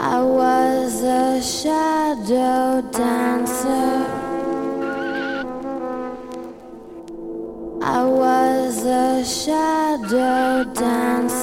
I was a shadow dancer. I was a shadow dancer.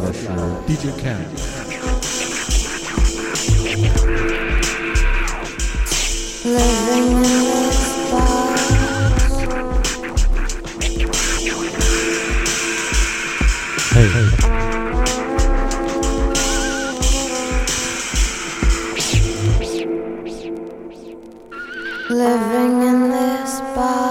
大家介绍的是 DJ Cam。Living in this box. 嘿嘿，Living in this box.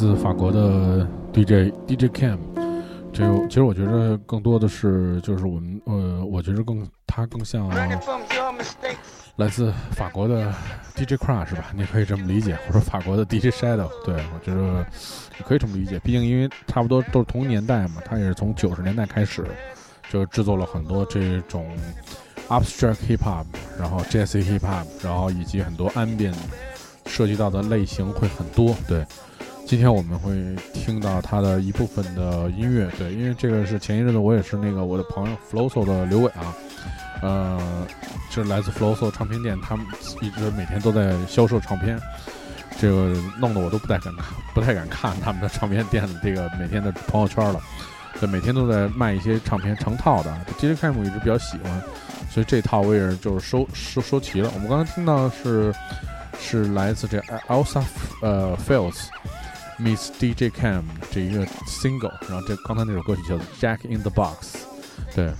自法国的 DJ DJ Cam。这个其实我觉得更多的是就是我们呃，我觉得更他更像来自法国的 DJ Crush 是吧？你可以这么理解，或者法国的 DJ Shadow。对我觉得你可以这么理解，毕竟因为差不多都是同年代嘛，他也是从九十年代开始就制作了很多这种 Abstract Hip Hop，然后 Jazz Hip Hop，然后以及很多 Ambient 涉及到的类型会很多。对，今天我们会听到他的一部分的音乐。对，因为这个是前一阵子我也是那个我的朋友 Floso 的刘伟啊，呃，就是来自 Floso 唱片店，他们一直每天都在销售唱片。这个弄得我都不太敢看，不太敢看他们的唱片店的这个每天的朋友圈了。对，每天都在卖一些唱片成套的。DJ Cam 一直比较喜欢，所以这套我也是就是收收收齐了。我们刚才听到是是来自这 Elsa 呃 Fields Miss DJ Cam 这一个 single，然后这刚才那首歌曲叫做 Jack in the Box，对。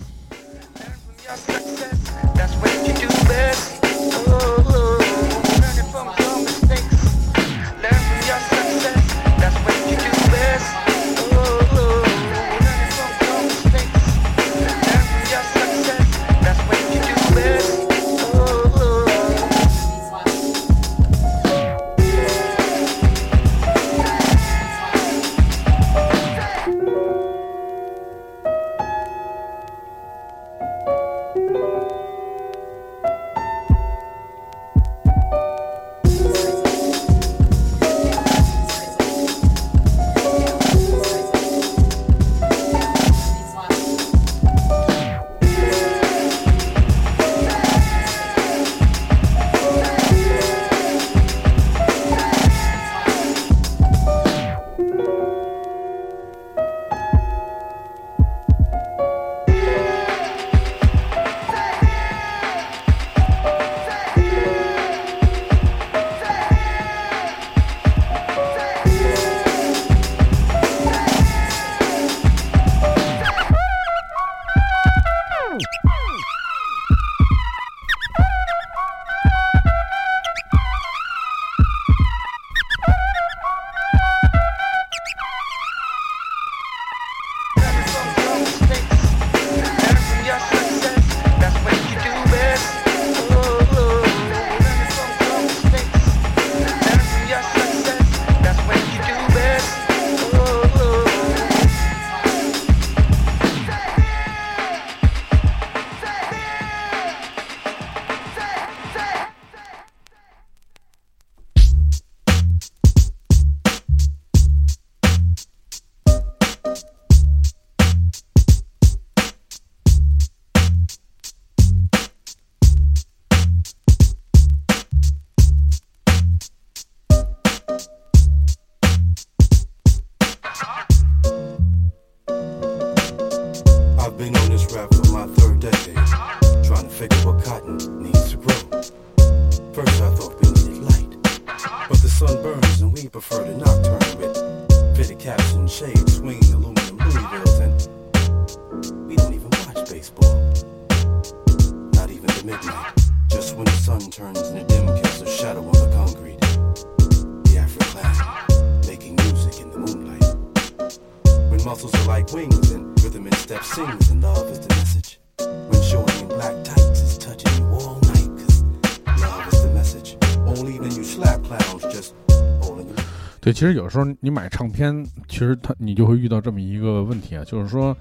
其实有时候你买唱片，其实它你就会遇到这么一个问题啊，就是说，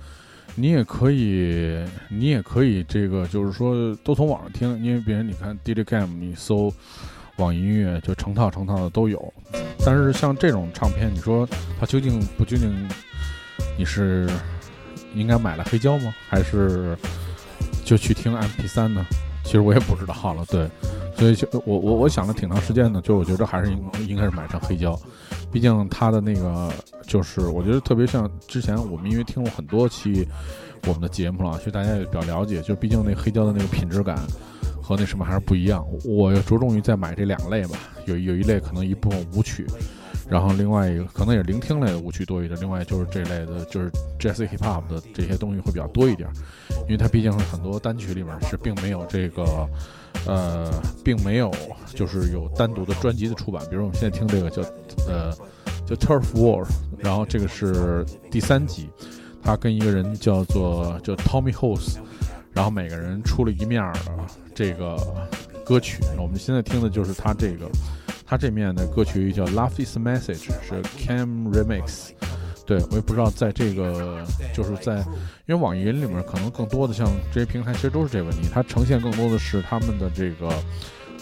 你也可以，你也可以这个，就是说都从网上听，因为别人你看 DJ Cam，你搜网音乐就成套成套的都有。但是像这种唱片，你说它究竟不究竟，你是应该买了黑胶吗？还是就去听 MP3 呢？其实我也不知道了。对，所以就我我我想了挺长时间的，就我觉得还是应应该是买成黑胶。毕竟他的那个，就是我觉得特别像之前我们因为听了很多期我们的节目了，其实大家也比较了解。就毕竟那黑胶的那个品质感和那什么还是不一样。我着重于再买这两类吧，有有一类可能一部分舞曲，然后另外一个可能也是聆听类的舞曲多一点，另外就是这类的就是 Jazz Hip Hop 的这些东西会比较多一点，因为它毕竟很多单曲里面是并没有这个。呃，并没有，就是有单独的专辑的出版。比如我们现在听这个叫，呃，叫 Turf War，然后这个是第三集，他跟一个人叫做叫 Tommy House，然后每个人出了一面的这个歌曲。我们现在听的就是他这个，他这面的歌曲叫 Love Is Message，是 Cam Remix。对，我也不知道，在这个就是在，因为网易云里面可能更多的像这些平台，其实都是这个问题，它呈现更多的是他们的这个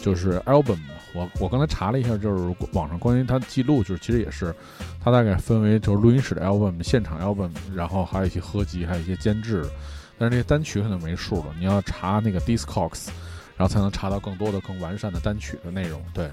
就是 album。我我刚才查了一下，就是网上关于它记录，就是其实也是，它大概分为就是录音室的 album、现场 album，然后还有一些合集，还有一些监制。但是那些单曲可能没数了，你要查那个 Discogs，然后才能查到更多的更完善的单曲的内容。对。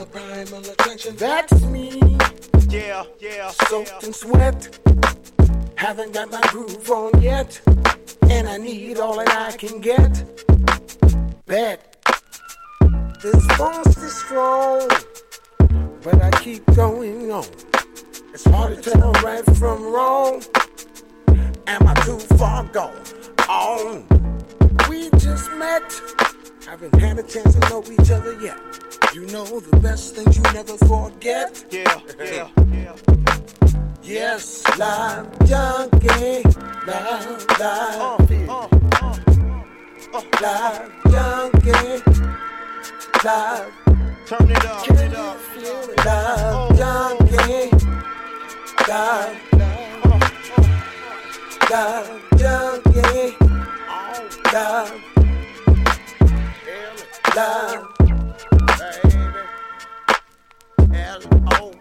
A primal attraction. That's me, Yeah, yeah, soaked yeah. in sweat. Haven't got my groove on yet, and I need all that I can get. Bet this force is strong, but I keep going on. It's hard to tell right from wrong. Am I too far gone? On. We just met. Haven't had a chance to know each other yet. You know the best things you never forget. Yeah, yeah, yeah. Yes, love junkie, love, love, Uh, uh, love junkie, love, turn it up, turn it up. love junkie, love, love junkie, love,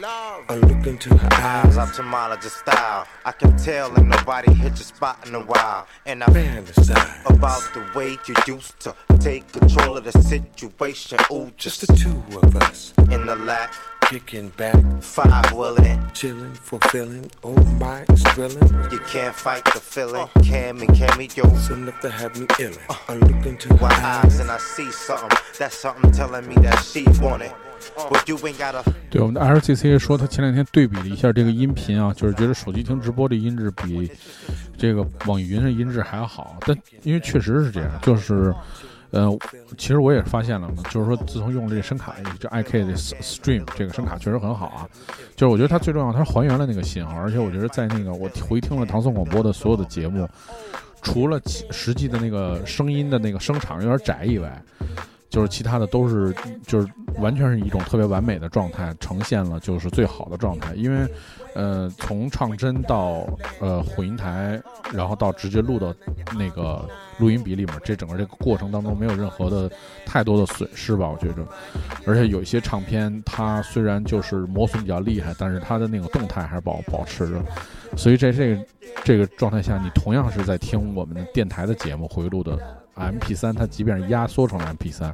love. I look into her Eyes eyes, ophthalmologist style. I can tell and nobody hit your spot in a while. And I fantasize about the way you used to take control of the situation. Ooh, Just just the two of us, in the lap, kicking back, five willing. chilling, fulfilling. Oh my, it's thrilling. You can't fight the feeling. Cammy, cameo. It's enough to have me illin'. I look into her With eyes eyes, and I see something. That's something telling me that she want it. 对，我们的 LCC 说他前两天对比了一下这个音频啊，就是觉得手机听直播的音质比这个网易云的音质还要好。但因为确实是这样，就是，呃，其实我也发现了嘛，就是说自从用了这声卡，就 IK 的 Stream 这个声卡确实很好啊。就是我觉得它最重要，它还原了那个信号，而且我觉得在那个我回听了唐宋广播的所有的节目，除了实际的那个声音的那个声场有点窄以外，就是其他的都是就是完全是一种特别完美的状态，呈现了就是最好的状态。因为，呃，从唱针到呃混音台，然后到直接录到那个录音笔里面，这整个这个过程当中没有任何的太多的损失吧，我觉着。而且有一些唱片，它虽然就是磨损比较厉害，但是它的那个动态还是保保持着。所以在这个这个状态下，你同样是在听我们电台的节目回录的 MP 3它即便是压缩成了 MP 3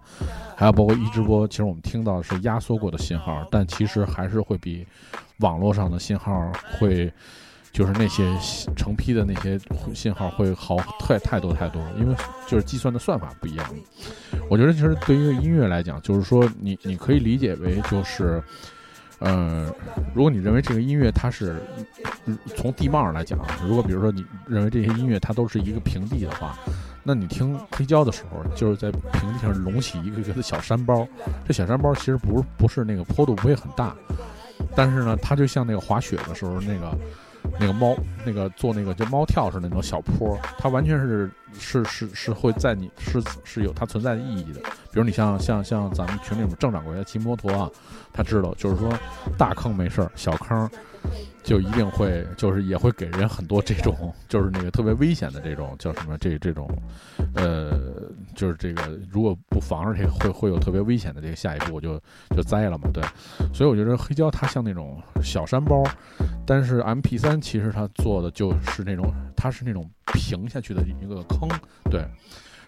还有包括一直播，其实我们听到的是压缩过的信号，但其实还是会比网络上的信号会，就是那些成批的那些信号会好太太多太多，因为就是计算的算法不一样。我觉得其实对于音乐来讲，就是说你你可以理解为就是。呃，如果你认为这个音乐它是嗯从地貌上来讲，如果比如说你认为这些音乐它都是一个平地的话，那你听黑胶的时候，就是在平地上隆起一个一个的小山包。这小山包其实不是不是那个坡度不会很大，但是呢，它就像那个滑雪的时候那个那个猫那个做那个就猫跳似的那种小坡，它完全是是是是会在你是是有它存在的意义的。比如你像像像咱们群里面郑掌柜的骑摩托啊，他知道就是说大坑没事儿，小坑就一定会就是也会给人很多这种就是那个特别危险的这种叫什么这这种呃就是这个如果不防着这个会会有特别危险的这个下一步就就栽了嘛对，所以我觉得黑胶它像那种小山包，但是 M P 3其实它做的就是那种它是那种平下去的一个坑，对，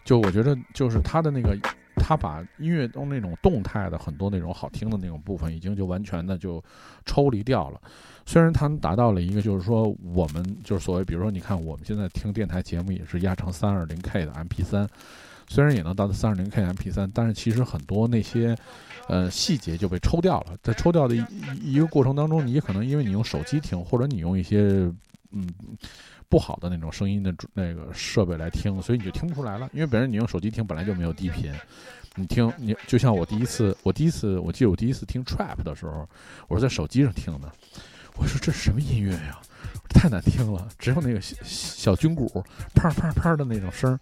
就我觉得就是它的那个。他把音乐中那种动态的很多那种好听的那种部分，已经就完全的就抽离掉了。虽然它达到了一个，就是说我们就是所谓，比如说你看我们现在听电台节目也是压成三二零 K 的 MP 3虽然也能达到三二零 K MP 3但是其实很多那些呃细节就被抽掉了。在抽掉的一一个过程当中，你可能因为你用手机听，或者你用一些嗯。不好的那种声音的那个设备来听，所以你就听不出来了。因为本身你用手机听本来就没有低频，你听你就像我第一次，我第一次我记得我第一次听 trap 的时候，我是在手机上听的，我说这是什么音乐呀？太难听了，只有那个小小军鼓啪啪啪的那种声儿，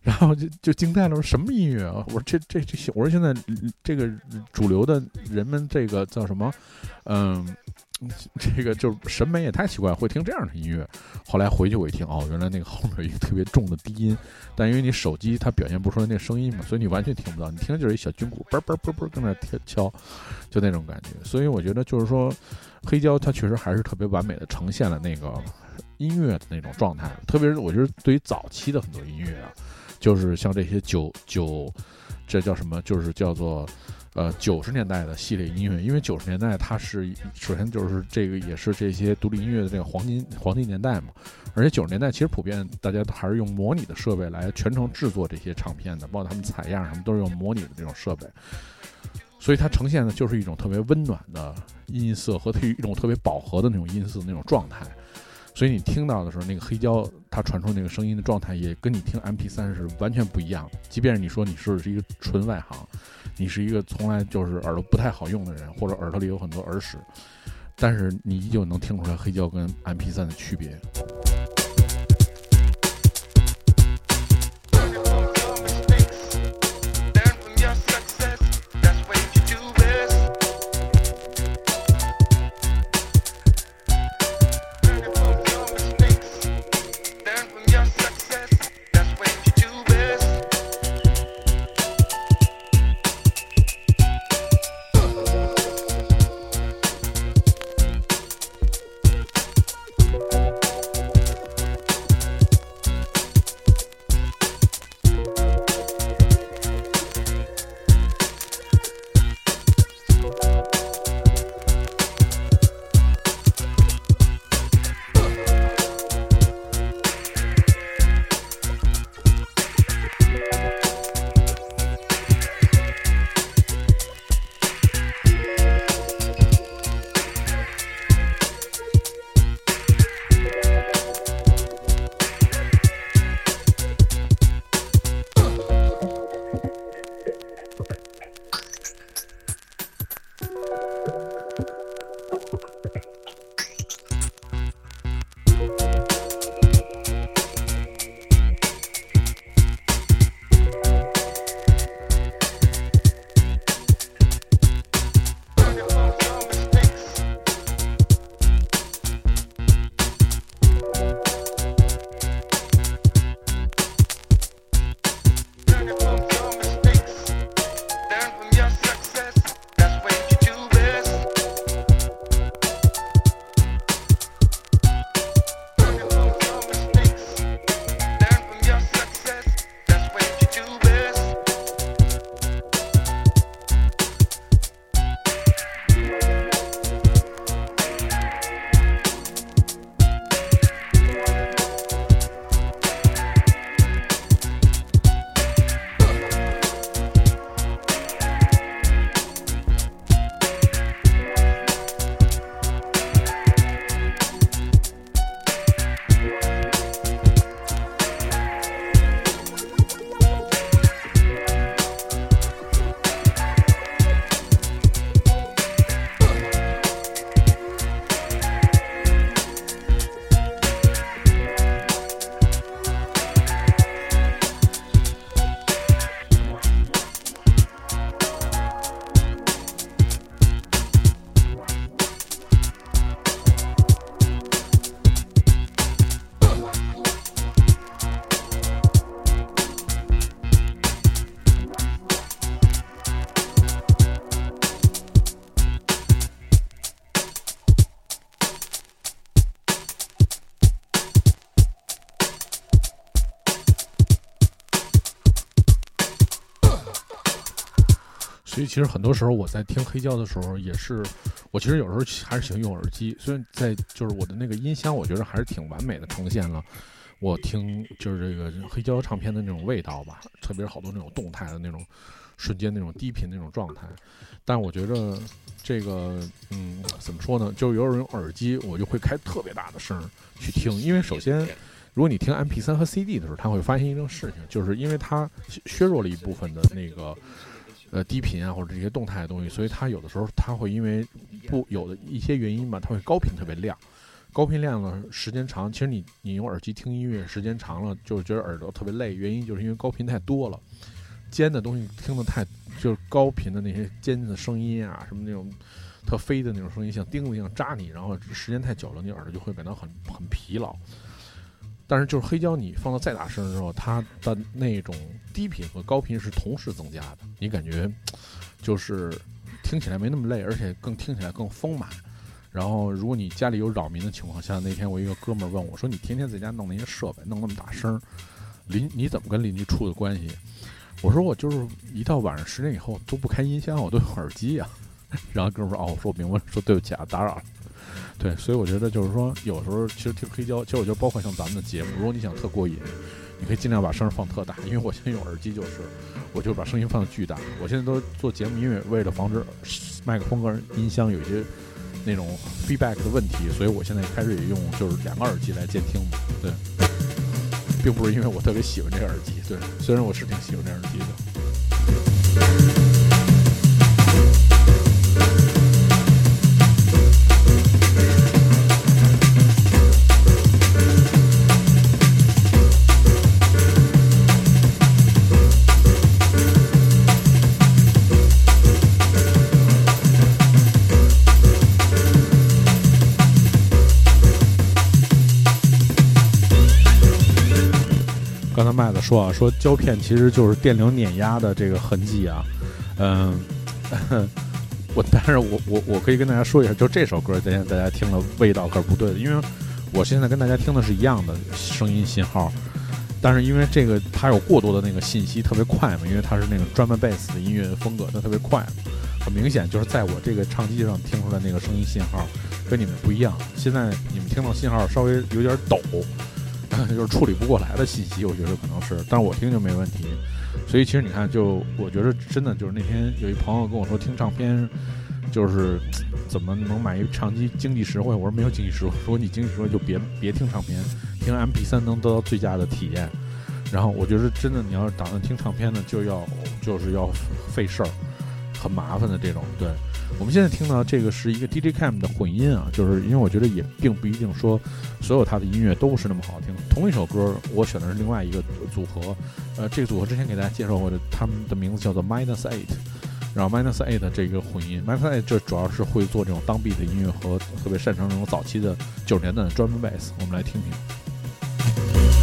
然后就就惊呆了，说什么音乐啊？我说这这这，我说现在这个主流的人们这个叫什么？嗯，这个就是审美也太奇怪，会听这样的音乐。后来回去我一听，哦，原来那个后面有一个特别重的低音，但因为你手机它表现不出来那声音嘛，所以你完全听不到，你听就是一小军鼓嘣嘣嘣嘣跟那敲，就那种感觉。所以我觉得就是说。黑胶它确实还是特别完美的呈现了那个音乐的那种状态，特别是我觉得对于早期的很多音乐啊，就是像这些九九，这叫什么？就是叫做呃九十年代的系列音乐，因为九十年代它是首先就是这个也是这些独立音乐的这个黄金黄金年代嘛，而且九十年代其实普遍大家还是用模拟的设备来全程制作这些唱片的，包括他们采样什么都是用模拟的这种设备。所以它呈现的就是一种特别温暖的音色和一种特别饱和的那种音色那种状态，所以你听到的时候，那个黑胶它传出那个声音的状态也跟你听 M P 三是完全不一样。即便是你说你是是一个纯外行，你是一个从来就是耳朵不太好用的人，或者耳朵里有很多耳屎，但是你依旧能听出来黑胶跟 MP3 的区别。所以其实很多时候我在听黑胶的时候，也是我其实有时候还是喜欢用耳机。虽然在就是我的那个音箱，我觉得还是挺完美的呈现了我听就是这个黑胶唱片的那种味道吧，特别是好多那种动态的那种瞬间那种低频那种状态。但我觉得这个嗯怎么说呢？就是有人用耳机，我就会开特别大的声去听，因为首先如果你听 MP 三和 CD 的时候，他会发现一种事情，就是因为它削弱了一部分的那个。呃低频啊或者这些动态的东西，所以它有的时候它会因为不有的一些原因吧，它会高频特别亮。高频亮了时间长，其实你你用耳机听音乐时间长了，就是觉得耳朵特别累，原因就是因为高频太多了，尖的东西听得太就是高频的那些尖的声音啊，什么那种特飞的那种声音，像钉子一样扎你，然后时间太久了，你耳朵就会感到很很疲劳。但是就是黑胶，你放到再大声的时候，它的那种低频和高频是同时增加的，你感觉就是听起来没那么累，而且更听起来更丰满。然后，如果你家里有扰民的情况下，那天我一个哥们儿问我说：“你天天在家弄那些设备，弄那么大声，邻你怎么跟邻居处的关系？”我说：“我就是一到晚上十点以后都不开音箱，我都用耳机呀。”然后哥们儿说：“哦，我说我明白，说对不起啊，打扰了。”对，所以我觉得就是说，有时候其实听黑胶，其实我觉得包括像咱们的节目，如果你想特过瘾，你可以尽量把声放特大，因为我现在用耳机就是，我就把声音放的巨大。我现在都做节目，因为为了防止麦克风跟音箱有一些。那种 feedback 的问题，所以我现在开始也用就是两个耳机来监听嘛，对，并不是因为我特别喜欢这个耳机，对，虽然我是挺喜欢这耳机的。说啊，说胶片其实就是电流碾压的这个痕迹啊，嗯，我但是我我我可以跟大家说一下，就这首歌，今天大家听了味道可是不对的，因为我现在跟大家听的是一样的声音信号，但是因为这个它有过多的那个信息特别快嘛，因为它是那个专门贝斯的音乐风格，它特别快，很明显就是在我这个唱机上听出来那个声音信号跟你们不一样，现在你们听到信号稍微有点抖。就是处理不过来的信息，我觉得可能是，但是我听就没问题。所以其实你看，就我觉得真的就是那天有一朋友跟我说听唱片，就是怎么能买一唱机经济实惠？我说没有经济实惠，如果你经济实惠就别别听唱片，听 MP3 能得到最佳的体验。然后我觉得真的你要是打算听唱片呢，就要就是要费事儿，很麻烦的这种，对。我们现在听到这个是一个 DJ Cam 的混音啊，就是因为我觉得也并不一定说所有他的音乐都是那么好听。同一首歌，我选的是另外一个组合，呃，这个组合之前给大家介绍过的，他们的名字叫做 Minus Eight，然后 Minus Eight 这个混音，Minus Eight 这主要是会做这种当地的音乐和特别擅长这种早期的九十年代的专门贝斯，我们来听听。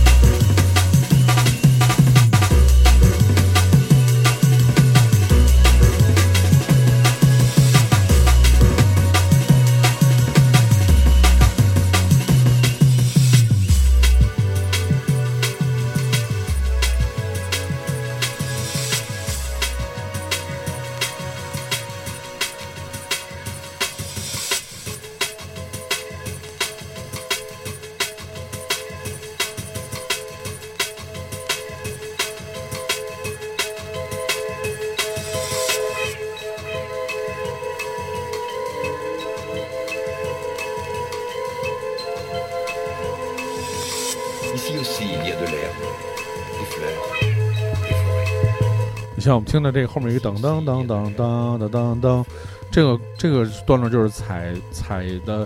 像我们听的这个后面一个噔噔噔噔噔噔噔噔，这个这个段落就是踩踩的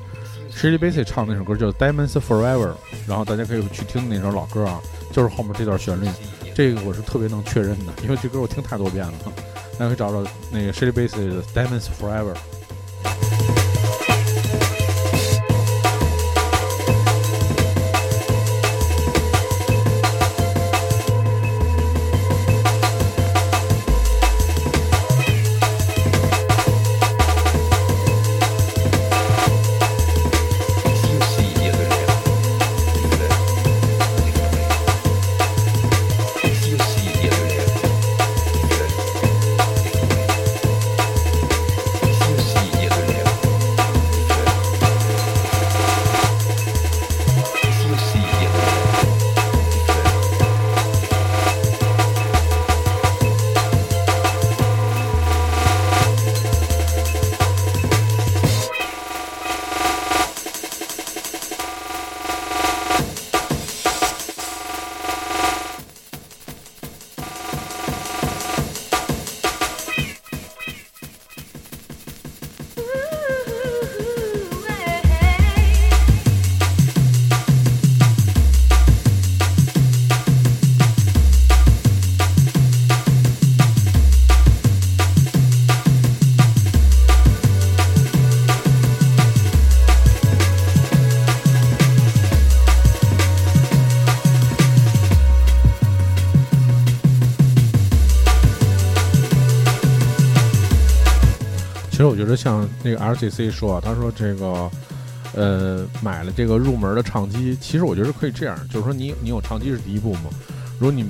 s h i r l e y Bassey 唱那首歌叫 Diamonds Forever，然后大家可以去听那首老歌啊，就是后面这段旋律，这个我是特别能确认的，因为这歌我听太多遍了，大家可以找找那个 s h i r l e y Bassey 的 Diamonds Forever。其实我觉得像那个 LCC 说啊，他说这个，呃，买了这个入门的唱机，其实我觉得可以这样，就是说你你有唱机是第一步嘛，如果你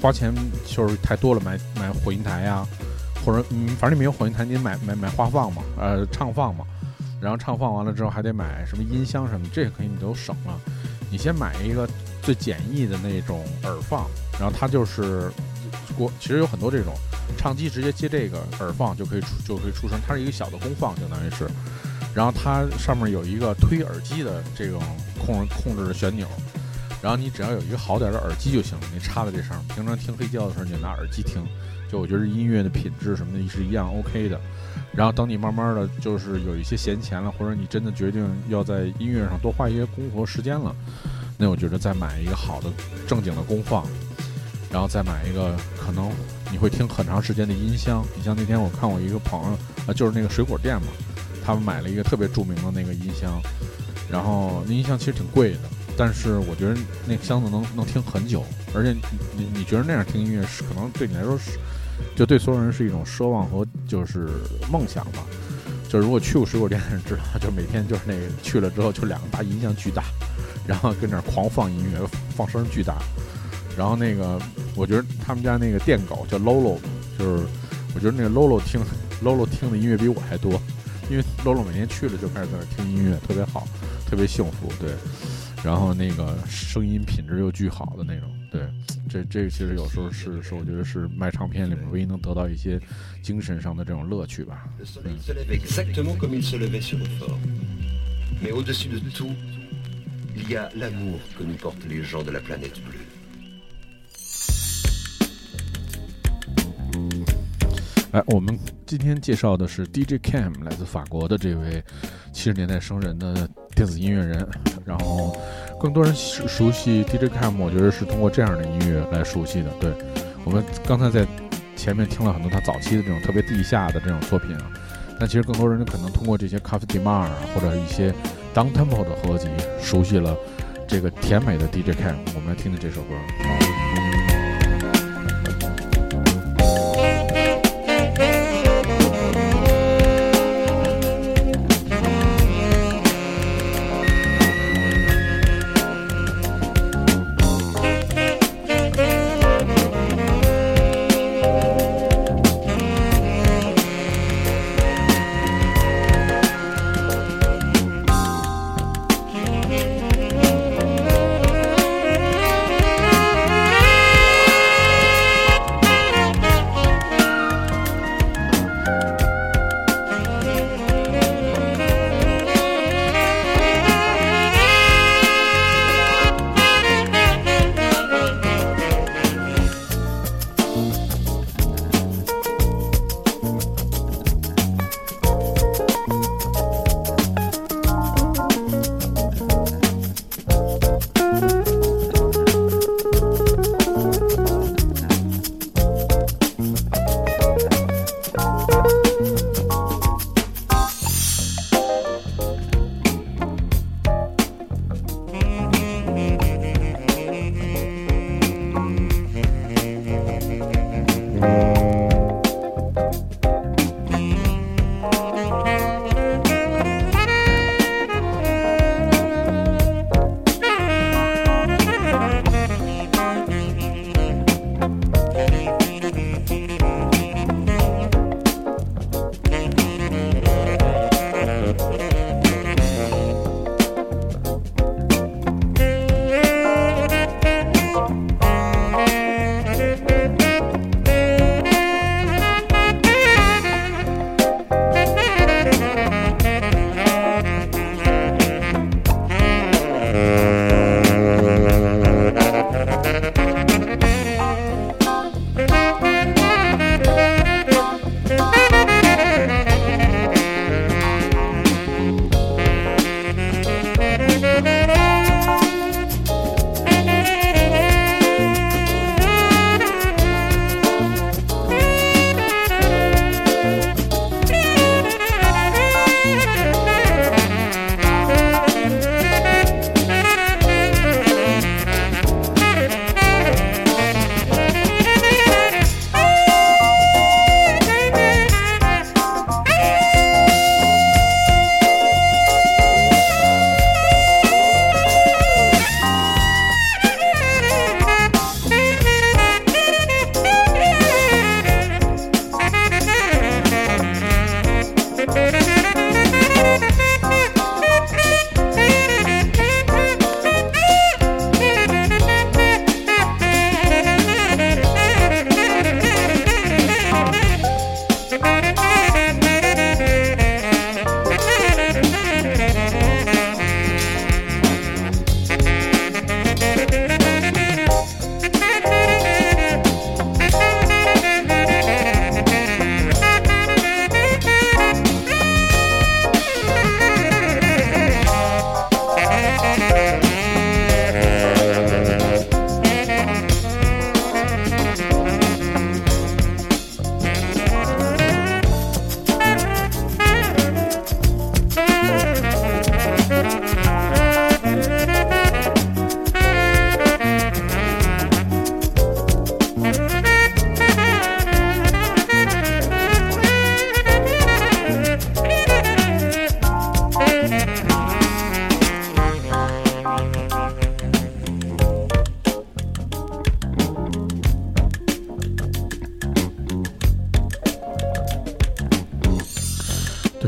花钱就是太多了，买买混音台呀，或者嗯，反正你没有混音台，你买买买话放嘛，呃，唱放嘛，然后唱放完了之后还得买什么音箱什么，这个可以你都省了。你先买一个最简易的那种耳放，然后它就是国，其实有很多这种唱机直接接这个耳放就可以出就可以出声，它是一个小的功放，相当于是，然后它上面有一个推耳机的这种控控制的旋钮。然后你只要有一个好点的耳机就行了，你插在这上面，平常听黑胶的时候你就拿耳机听，就我觉得音乐的品质什么的是一样 OK 的。然后等你慢慢的就是有一些闲钱了，或者你真的决定要在音乐上多花一些功夫和时间了，那我觉得再买一个好的正经的功放，然后再买一个可能你会听很长时间的音箱。你像那天我看我一个朋友啊，就是那个水果店嘛，他们买了一个特别著名的那个音箱，然后那音箱其实挺贵的。但是我觉得那个箱子能能听很久，而且你你觉得那样听音乐是可能对你来说是，就对所有人是一种奢望和就是梦想吧。就如果去过水果店的人知道，就每天就是那个去了之后就两个大音箱巨大，然后跟那儿狂放音乐，放声巨大。然后那个我觉得他们家那个店狗叫 Lolo，就是我觉得那个 Lolo 听 Lolo 听的音乐比我还多，因为 Lolo 每天去了就开始在那听音乐，特别好，特别幸福，对。然后那个声音品质又巨好的那种，对，这这其实有时候是是我觉得是卖唱片里面唯一能得到一些精神上的这种乐趣吧。哎，我们今天介绍的是 DJ Cam，来自法国的这位七十年代生人的。电子音乐人，然后更多人熟悉 DJ Cam，我觉得是通过这样的音乐来熟悉的。对我们刚才在前面听了很多他早期的这种特别地下的这种作品啊，但其实更多人可能通过这些 Cafe d e Mar 或者一些 Down Tempo 的合集，熟悉了这个甜美的 DJ Cam。我们来听听这首歌。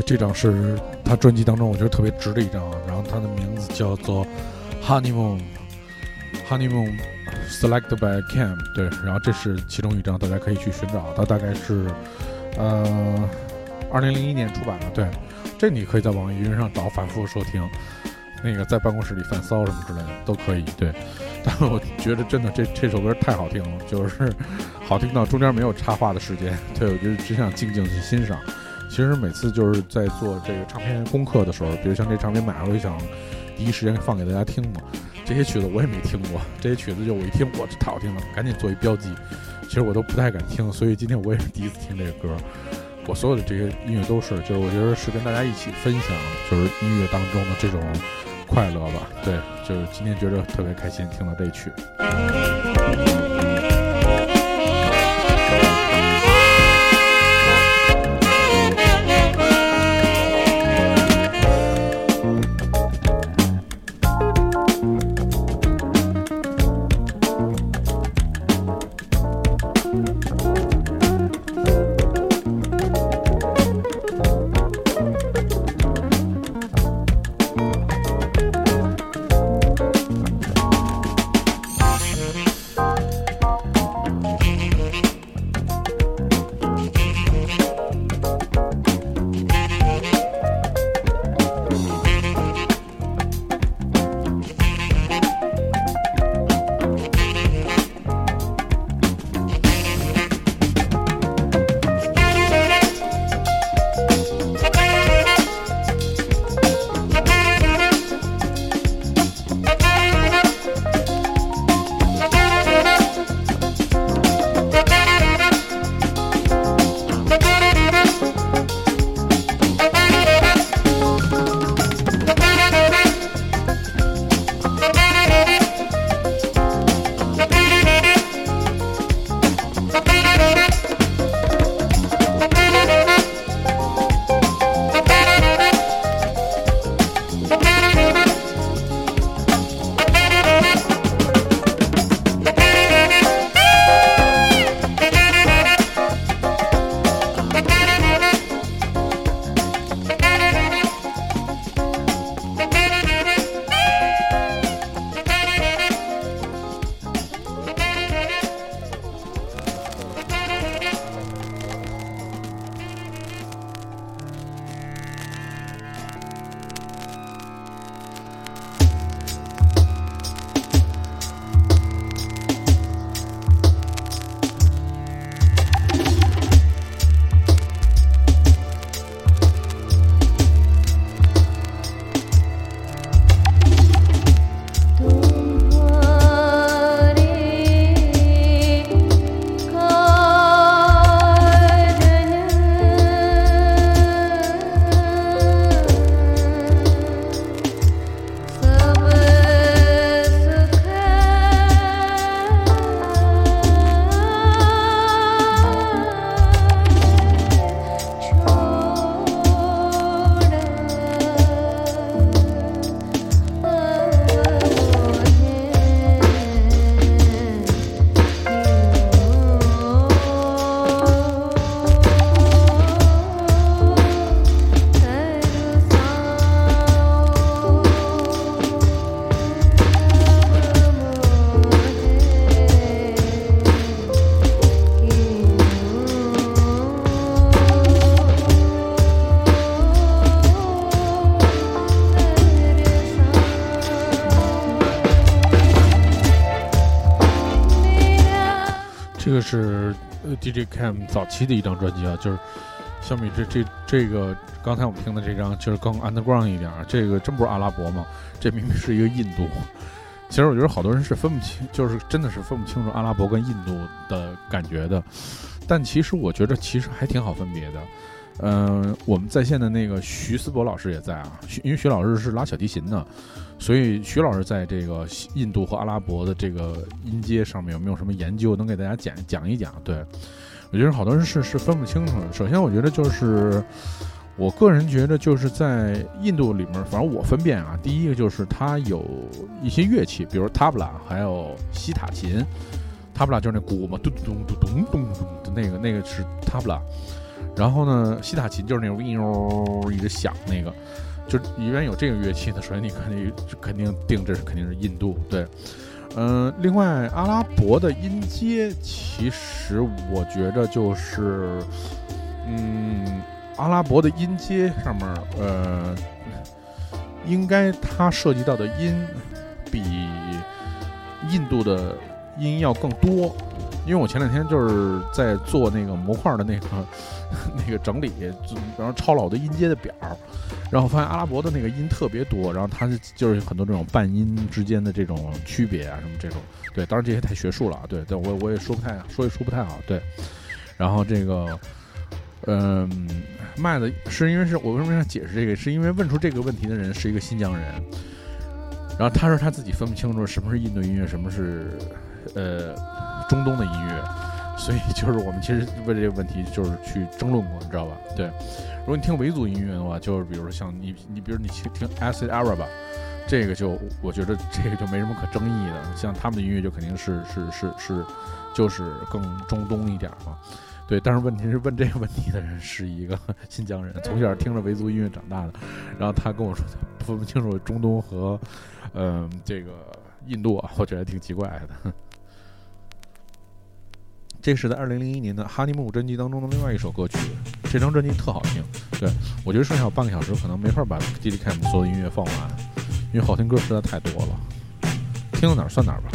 这张是他专辑当中我觉得特别值的一张，然后它的名字叫做 Honeymoon，Honeymoon，selected by Cam，对，然后这是其中一张，大家可以去寻找，它大概是呃二零零一年出版的，对，这你可以在网易云上找反复收听，那个在办公室里犯骚什么之类的都可以，对，但我觉得真的这这首歌太好听了，就是好听到中间没有插话的时间，对我觉得只想静静去欣赏。其实每次就是在做这个唱片功课的时候，比如像这唱片买了，我就想第一时间放给大家听嘛。这些曲子我也没听过，这些曲子就我一听，哇，这太好听了，赶紧做一标记。其实我都不太敢听，所以今天我也是第一次听这个歌。我所有的这些音乐都是，就是我觉得是跟大家一起分享，就是音乐当中的这种快乐吧。对，就是今天觉得特别开心，听到这曲。这个是呃 DJ Cam 早期的一张专辑啊，就是相比这这这个刚才我们听的这张，就是更 underground 一点。这个真不是阿拉伯吗？这明明是一个印度。其实我觉得好多人是分不清，就是真的是分不清楚阿拉伯跟印度的感觉的。但其实我觉得其实还挺好分别的。嗯、我们在线的那个徐思博老师也在啊，徐因为徐老师是拉小提琴的，所以徐老师在这个印度和阿拉伯的这个音阶上面有没有什么研究，能给大家讲讲一讲？对我觉得好多人是是分不清楚的。首先，我觉得就是我个人觉得就是在印度里面，反正我分辨啊，第一个就是它有一些乐器，比如 tabla，还有西塔琴。tabla 就是那鼓嘛，咚咚咚咚咚咚的那个，那个是 tabla。然后呢，西塔琴就是那种呜一直响那个，就一般有这个乐器的，首先你肯定肯定定这是肯定是印度，对，嗯、另外阿拉伯的音阶，其实我觉着就是，嗯，阿拉伯的音阶上面，呃，应该它涉及到的音比印度的音要更多。因为我前两天就是在做那个模块的那个 那个整理，然后抄了好多音阶的表，然后发现阿拉伯的那个音特别多，然后它是就是很多这种半音之间的这种区别啊，什么这种，对，当然这些太学术了啊，对，但我我也说不太说也说不太好，对，然后这个。嗯，麦子是因为是我为什么要解释这个？是因为问出这个问题的人是一个新疆人，然后他说他自己分不清楚什么是印度音乐，什么是呃中东的音乐，所以就是我们其实为这个问题就是去争论过，你知道吧？对，如果你听维族音乐的话，就是比如说像你你比如你听听 Acid Arab，这个就我觉得这个就没什么可争议的，像他们的音乐就肯定是是是是就是更中东一点嘛。对，但是问题是问这个问题的人是一个新疆人，从小听着维族音乐长大的，然后他跟我说他分不清楚中东和，嗯、这个印度啊，我觉得挺奇怪的。这是在二零零一年的《哈尼木》专辑当中的另外一首歌曲，这张专辑特好听。对我觉得剩下半个小时可能没法把 d d Cam 所有音乐放完，因为好听歌实在太多了，听到哪儿算哪儿吧。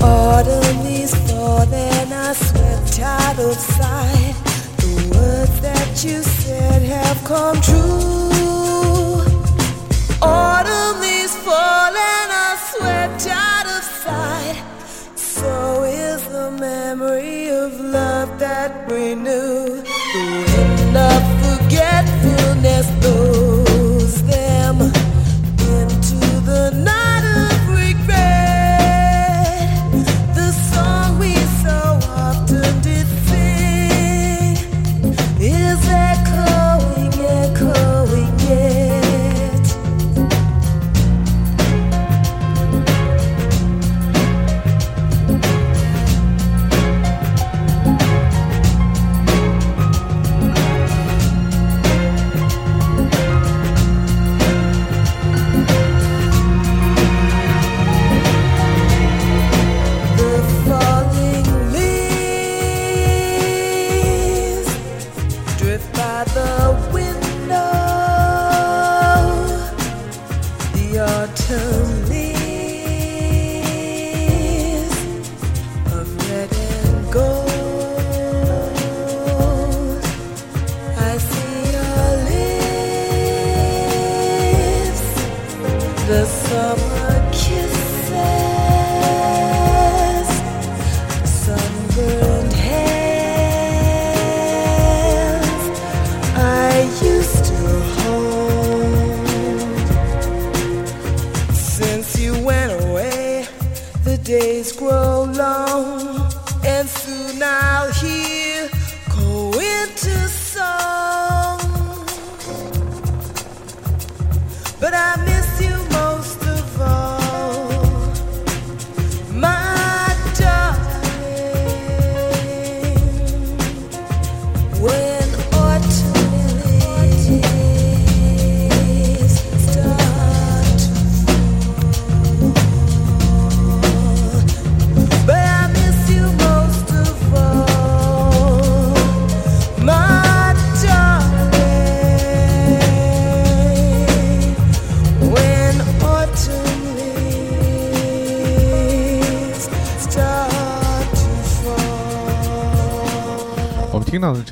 Autumn is falling, I swept out of sight. You said have come true. Autumn is falling, I swept out of sight. So is the memory of love that we knew.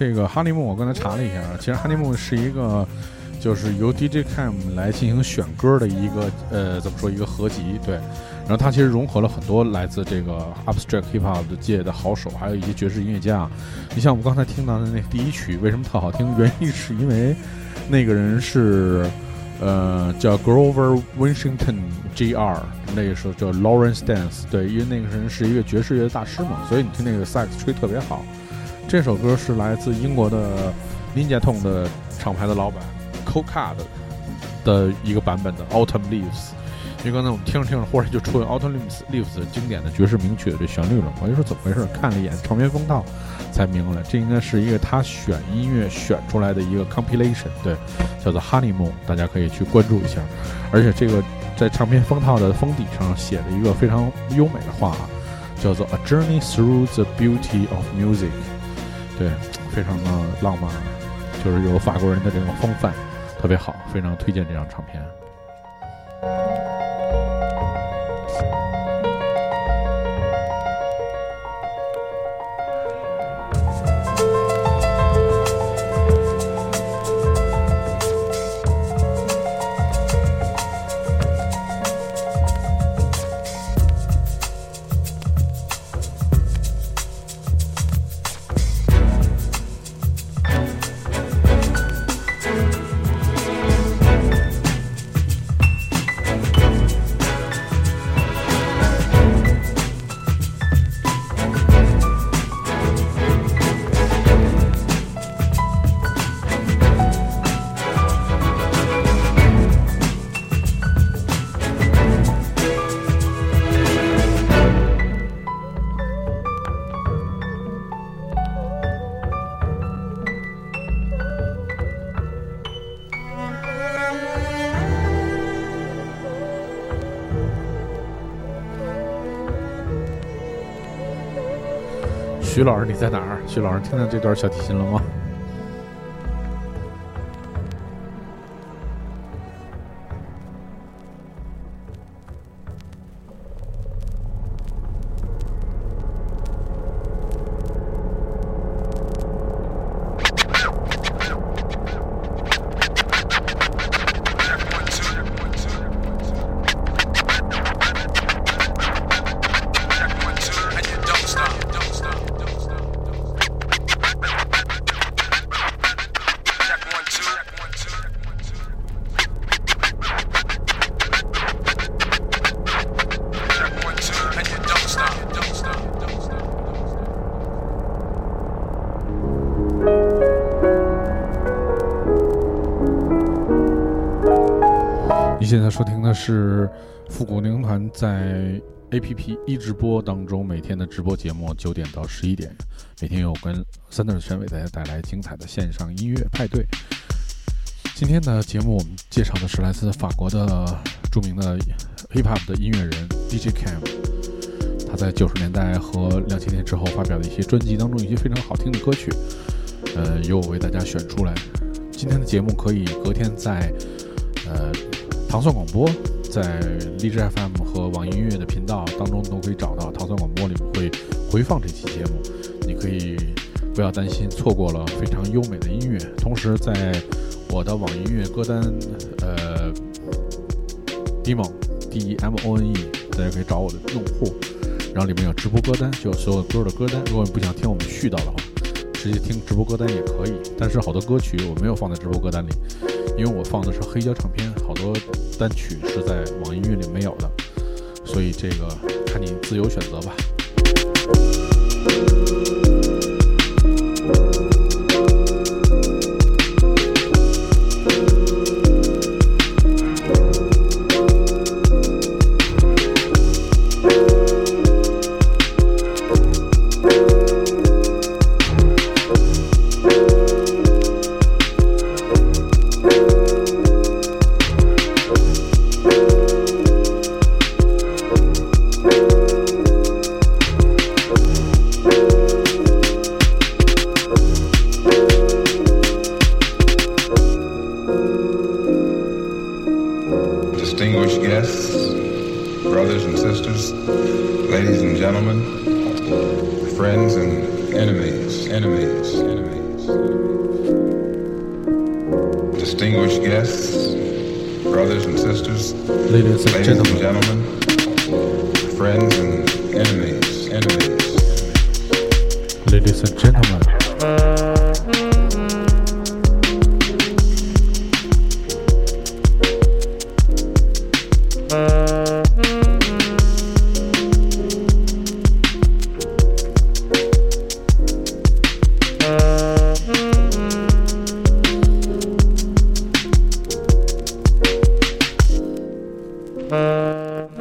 这个哈尼木，我刚才查了一下，其实哈尼木是一个就是由 DJ Cam 来进行选歌的一个呃怎么说一个合集，对。然后它其实融合了很多来自这个 abstract hip hop 的界的好手，还有一些爵士音乐家。你像我们刚才听到的那第一曲，为什么特好听？原因是因为那个人是呃叫 Grover Washington Jr. 那个时候叫 Lawrence Dance，对，因为那个人是一个爵士乐的大师嘛，所以你听那个萨克斯吹特别好。这首歌是来自英国的 Ninja Tone 的厂牌的老板 Cocard 的一个版本的 Autumn Leaves。因为刚才我们听着听着，忽然就出现 Autumn Leaves Leaves 经典的爵士名曲的这旋律了，我就说怎么回事？看了一眼唱片封套，才明白，这应该是一个他选音乐选出来的一个 compilation，对，叫做 Honeymoon，大家可以去关注一下。而且这个在唱片封套的封底上写了一个非常优美的话，叫做 A Journey Through the Beauty of Music，对，非常的浪漫，就是有法国人的这种风范，特别好，非常推荐这张唱片。你在哪儿？徐老师，听到这段小提琴了吗？收听的是复古宁团在 APP 一直播当中每天的直播节目，九点到十一点，每天有跟 Sander 神为大家带来精彩的线上音乐派对。今天的节目我们介绍的是来自法国的著名的 hip hop 的音乐人 DJ Cam，他在九十年代和两千年之后发表的一些专辑当中一些非常好听的歌曲，呃，由我为大家选出来。今天的节目可以隔天在呃。糖蒜广播在荔枝 FM 和网易音乐的频道当中都可以找到。糖蒜广播里面会回放这期节目，你可以不要担心错过了非常优美的音乐。同时，在我的网易音乐歌单，呃，Demon D E M O N E，大家可以找我的用户，然后里面有直播歌单，就有所有歌的歌单。如果你不想听我们絮叨的话，直接听直播歌单也可以。但是好多歌曲我没有放在直播歌单里。因为我放的是黑胶唱片，好多单曲是在网易云里没有的，所以这个看你自由选择吧。ladies and gentlemen.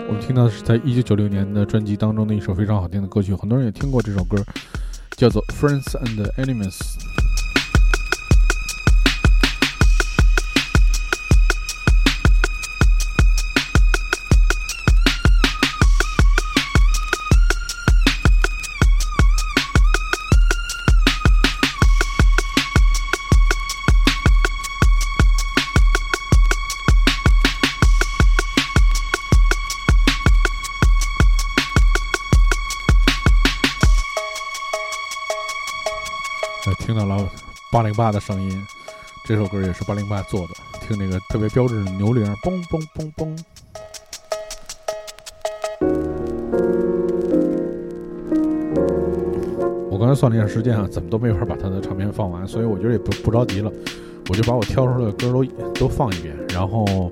我们听到的是在一九九六年的专辑当中的一首非常好听的歌曲很多人也听过这首歌。叫做《Friends and Enemies》。八零八的声音，这首歌也是八零八做的，听那个特别标志的牛铃，嘣嘣嘣嘣。我刚才算了一下时间啊，怎么都没法把他的唱片放完，所以我觉得也不不着急了，我就把我挑出来的歌都都放一遍。然后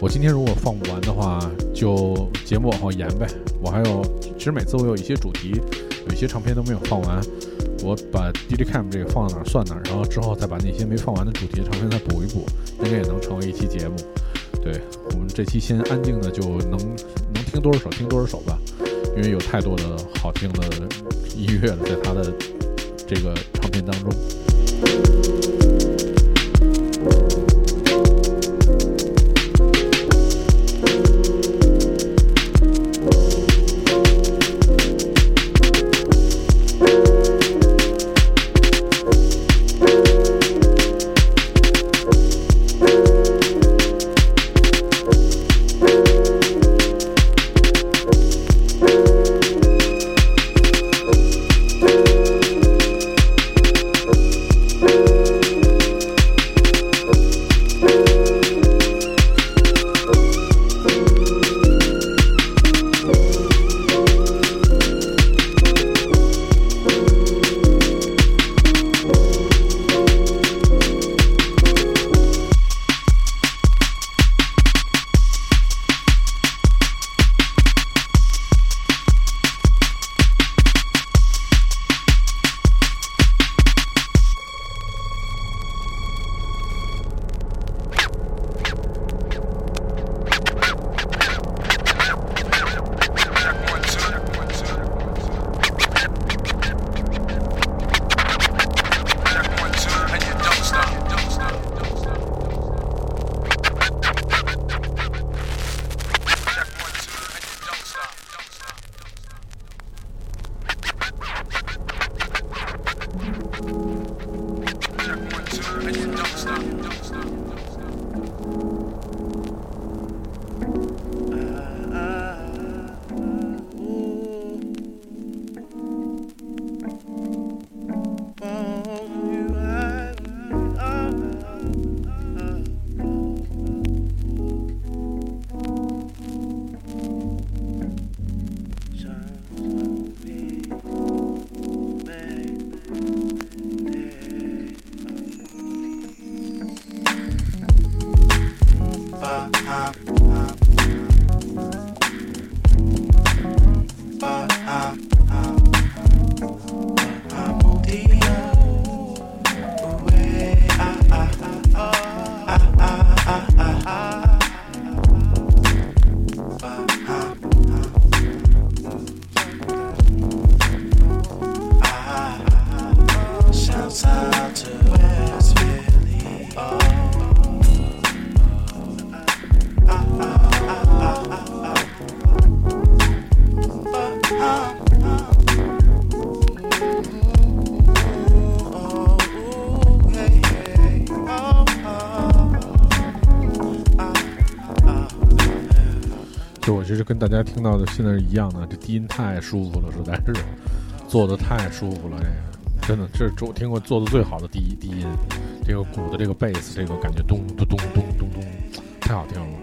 我今天如果放不完的话，就节目往后延呗。我还有，其实每次我有一些主题，有一些唱片都没有放完。我把 d d Cam 这个放到哪算哪，然后之后再把那些没放完的主题唱片再补一补，应该也能成为一期节目。对我们这期先安静的就能能听多少首听多少首吧，因为有太多的好听的音乐了，在他的这个唱片当中。跟大家听到的现在是一样的，这低音太舒服了，实在是做的太舒服了，这个真的这是我听过做的最好的低低音，这个鼓的这个贝斯，这个感觉咚咚咚咚咚咚，太好听了。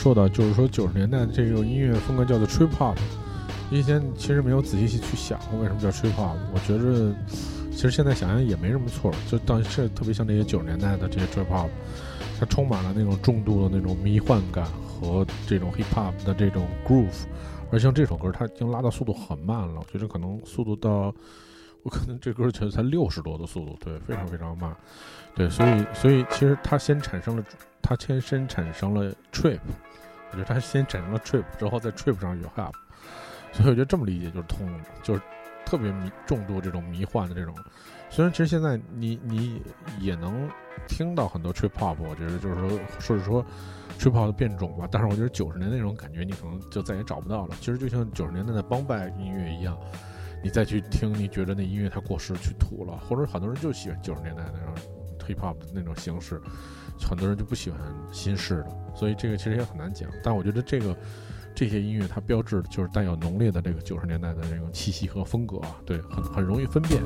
说，到，就是说九十年代的这种音乐风格叫做 trip hop。以前其实没有仔细去想过为什么叫 trip hop。我觉着，其实现在想想也没什么错，就当这特别像那些九十年代的这些 trip hop，它充满了那种重度的那种迷幻感和这种 hip hop 的这种 groove。而像这首歌，它已经拉到速度很慢了，我觉得可能速度到，我可能这歌就才六十多的速度，对，非常非常慢。对，所以所以其实它先产生了，它先先产生了 trip，我觉得它先产生了 trip 之后，在 trip 上有 hop，所以我觉得这么理解就是通了，就是特别迷重度这种迷幻的这种。虽然其实现在你你也能听到很多 trip hop，我觉得就是说，说是说 trip hop 的变种吧，但是我觉得九十年那种感觉你可能就再也找不到了。其实就像九十年代的邦拜音乐一样，你再去听，你觉得那音乐它过时去土了，或者很多人就喜欢九十年代那种 hip hop 的那种形式，很多人就不喜欢新式的，所以这个其实也很难讲。但我觉得这个这些音乐它标志就是带有浓烈的这个九十年代的这种气息和风格啊，对，很很容易分辨。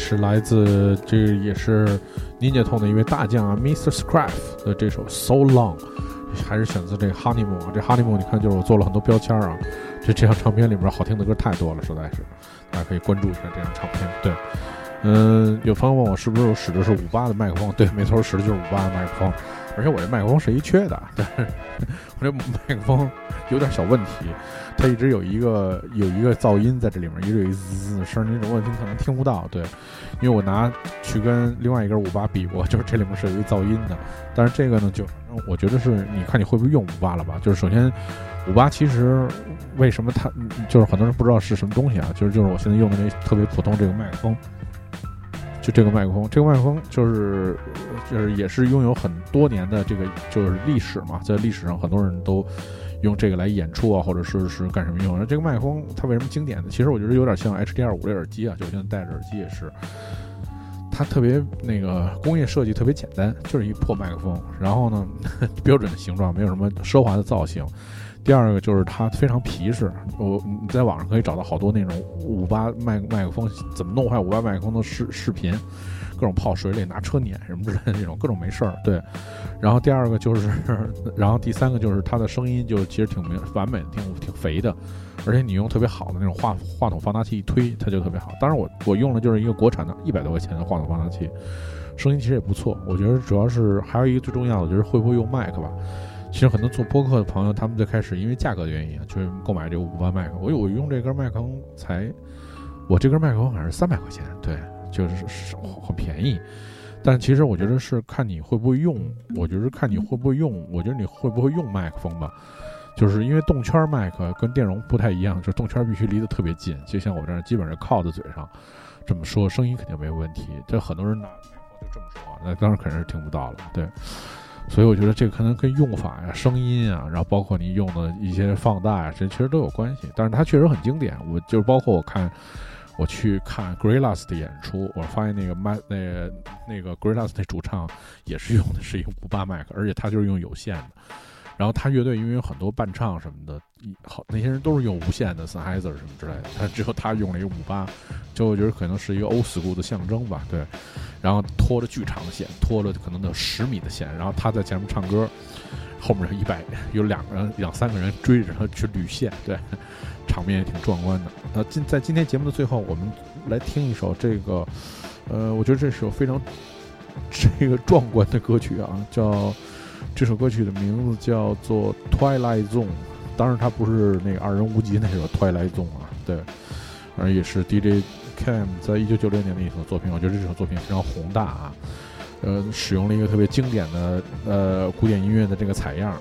是来自这也是 Ninja Tone 的一位大将啊，Mr. Scraff 的这首 So Long，还是选择这 Honeymoon。这 Honeymoon 你看就是我做了很多标签啊，这这张唱片里面好听的歌太多了，实在是，大家可以关注一下这张唱片。对，嗯，有朋友问我是不是使的是五八的麦克风？对，没错，使的就是五八的麦克风。而且我这麦克风是一缺的，但是我这麦克风有点小问题，它一直有一个有一个噪音在这里面，一直有一滋滋的声，那种问题可能听不到。对，因为我拿去跟另外一根五八比过，就是这里面是有一噪音的。但是这个呢，就我觉得是你看你会不会用五八了吧？就是首先五八其实为什么它就是很多人不知道是什么东西啊？就是就是我现在用的那特别普通这个麦克风。这个麦克风，这个麦克风就是就是也是拥有很多年的这个就是历史嘛，在历史上很多人都用这个来演出啊，或者是是干什么用？那这个麦克风它为什么经典呢？其实我觉得有点像 HDR 五的耳机啊，就我现在戴着耳机也是，它特别那个工业设计特别简单，就是一破麦克风，然后呢 标准的形状，没有什么奢华的造型。第二个就是它非常皮实，我你在网上可以找到好多那种五八麦麦克风怎么弄坏五八麦克风的视视频，各种泡水里拿车碾什么之类的这种各种没事儿。对，然后第二个就是，然后第三个就是它的声音就其实挺明完美的，挺挺肥的，而且你用特别好的那种话话筒放大器一推它就特别好。当然我我用的就是一个国产的一百多块钱的话筒放大器，声音其实也不错。我觉得主要是还有一个最重要的就是会不会用麦克吧。其实很多做播客的朋友，他们最开始因为价格的原因啊，就是购买这个五八麦克。我我用这根麦克风才，我这根麦克风好像是三百块钱，对，就是很便宜。但其实我觉得是看你会不会用，我觉得看你会不会用，我觉得你会不会用麦克风吧。就是因为动圈麦克跟电容不太一样，就动圈必须离得特别近，就像我这儿基本上靠在嘴上，这么说声音肯定没有问题。这很多人拿麦克风就这么说，那当然肯定是听不到了，对。所以我觉得这个可能跟用法呀、声音啊，然后包括你用的一些放大啊，这其实都有关系。但是它确实很经典。我就是包括我看我去看 Greylas 的演出，我发现那个麦那那个 Greylas 那主唱也是用的是一个五八麦克，而且他就是用有线的。然后他乐队因为有很多伴唱什么的，好那些人都是用无线的 size 什么之类的，他只有他用了一个五八，就我觉得可能是一个 old school 的象征吧，对。然后拖着巨长的线，拖了可能有十米的线，然后他在前面唱歌，后面有一百有两个人两三个人追着他去捋线，对，场面也挺壮观的。那今在今天节目的最后，我们来听一首这个，呃，我觉得这首非常这个壮观的歌曲啊，叫。这首歌曲的名字叫做《Twilight Zone》，当然他不是那个二人无极那首《Twilight Zone》啊，对，而也是 DJ Cam 在一九九六年的一首作品。我觉得这首作品非常宏大啊，呃，使用了一个特别经典的呃古典音乐的这个采样。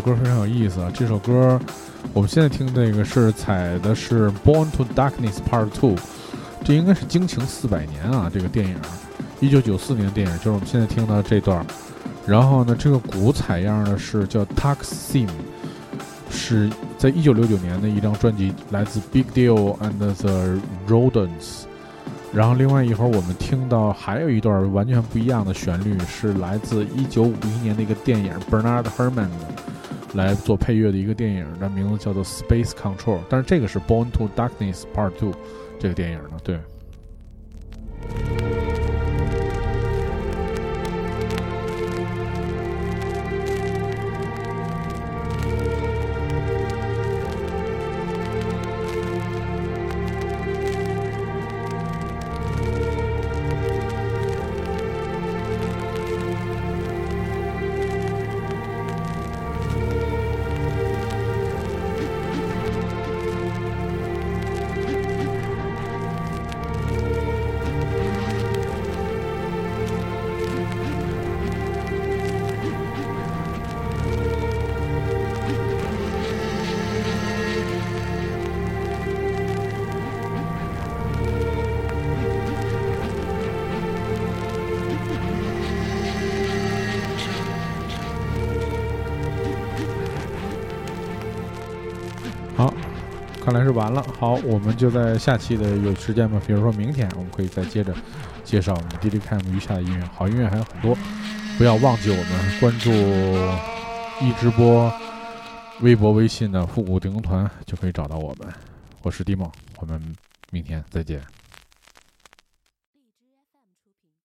首歌非常有意思啊！这首歌，我们现在听这个是采的是《Born to Darkness Part Two》，这应该是惊情四百年啊！这个电影，一九九四年的电影，就是我们现在听到这段。然后呢，这个鼓采样的是叫 Taksim，是在一九六九年的一张专辑，来自 Big Deal and the Rodents。然后另外一会儿我们听到还有一段完全不一样的旋律，是来自一九五一年的一个电影 Bernard Herrmann 的。来做配乐的一个电影，的名字叫做《Space Control》，但是这个是《Born to Darkness Part Two》这个电影呢，对。完了，好，我们就在下期的有时间吗，比如说明天，我们可以再接着介绍我们 DJ Cam 余下的音乐，好音乐还有很多，不要忘记我们关注一直播、微博、微信的复古电工团，就可以找到我们。我是 Dimo，我们明天再见。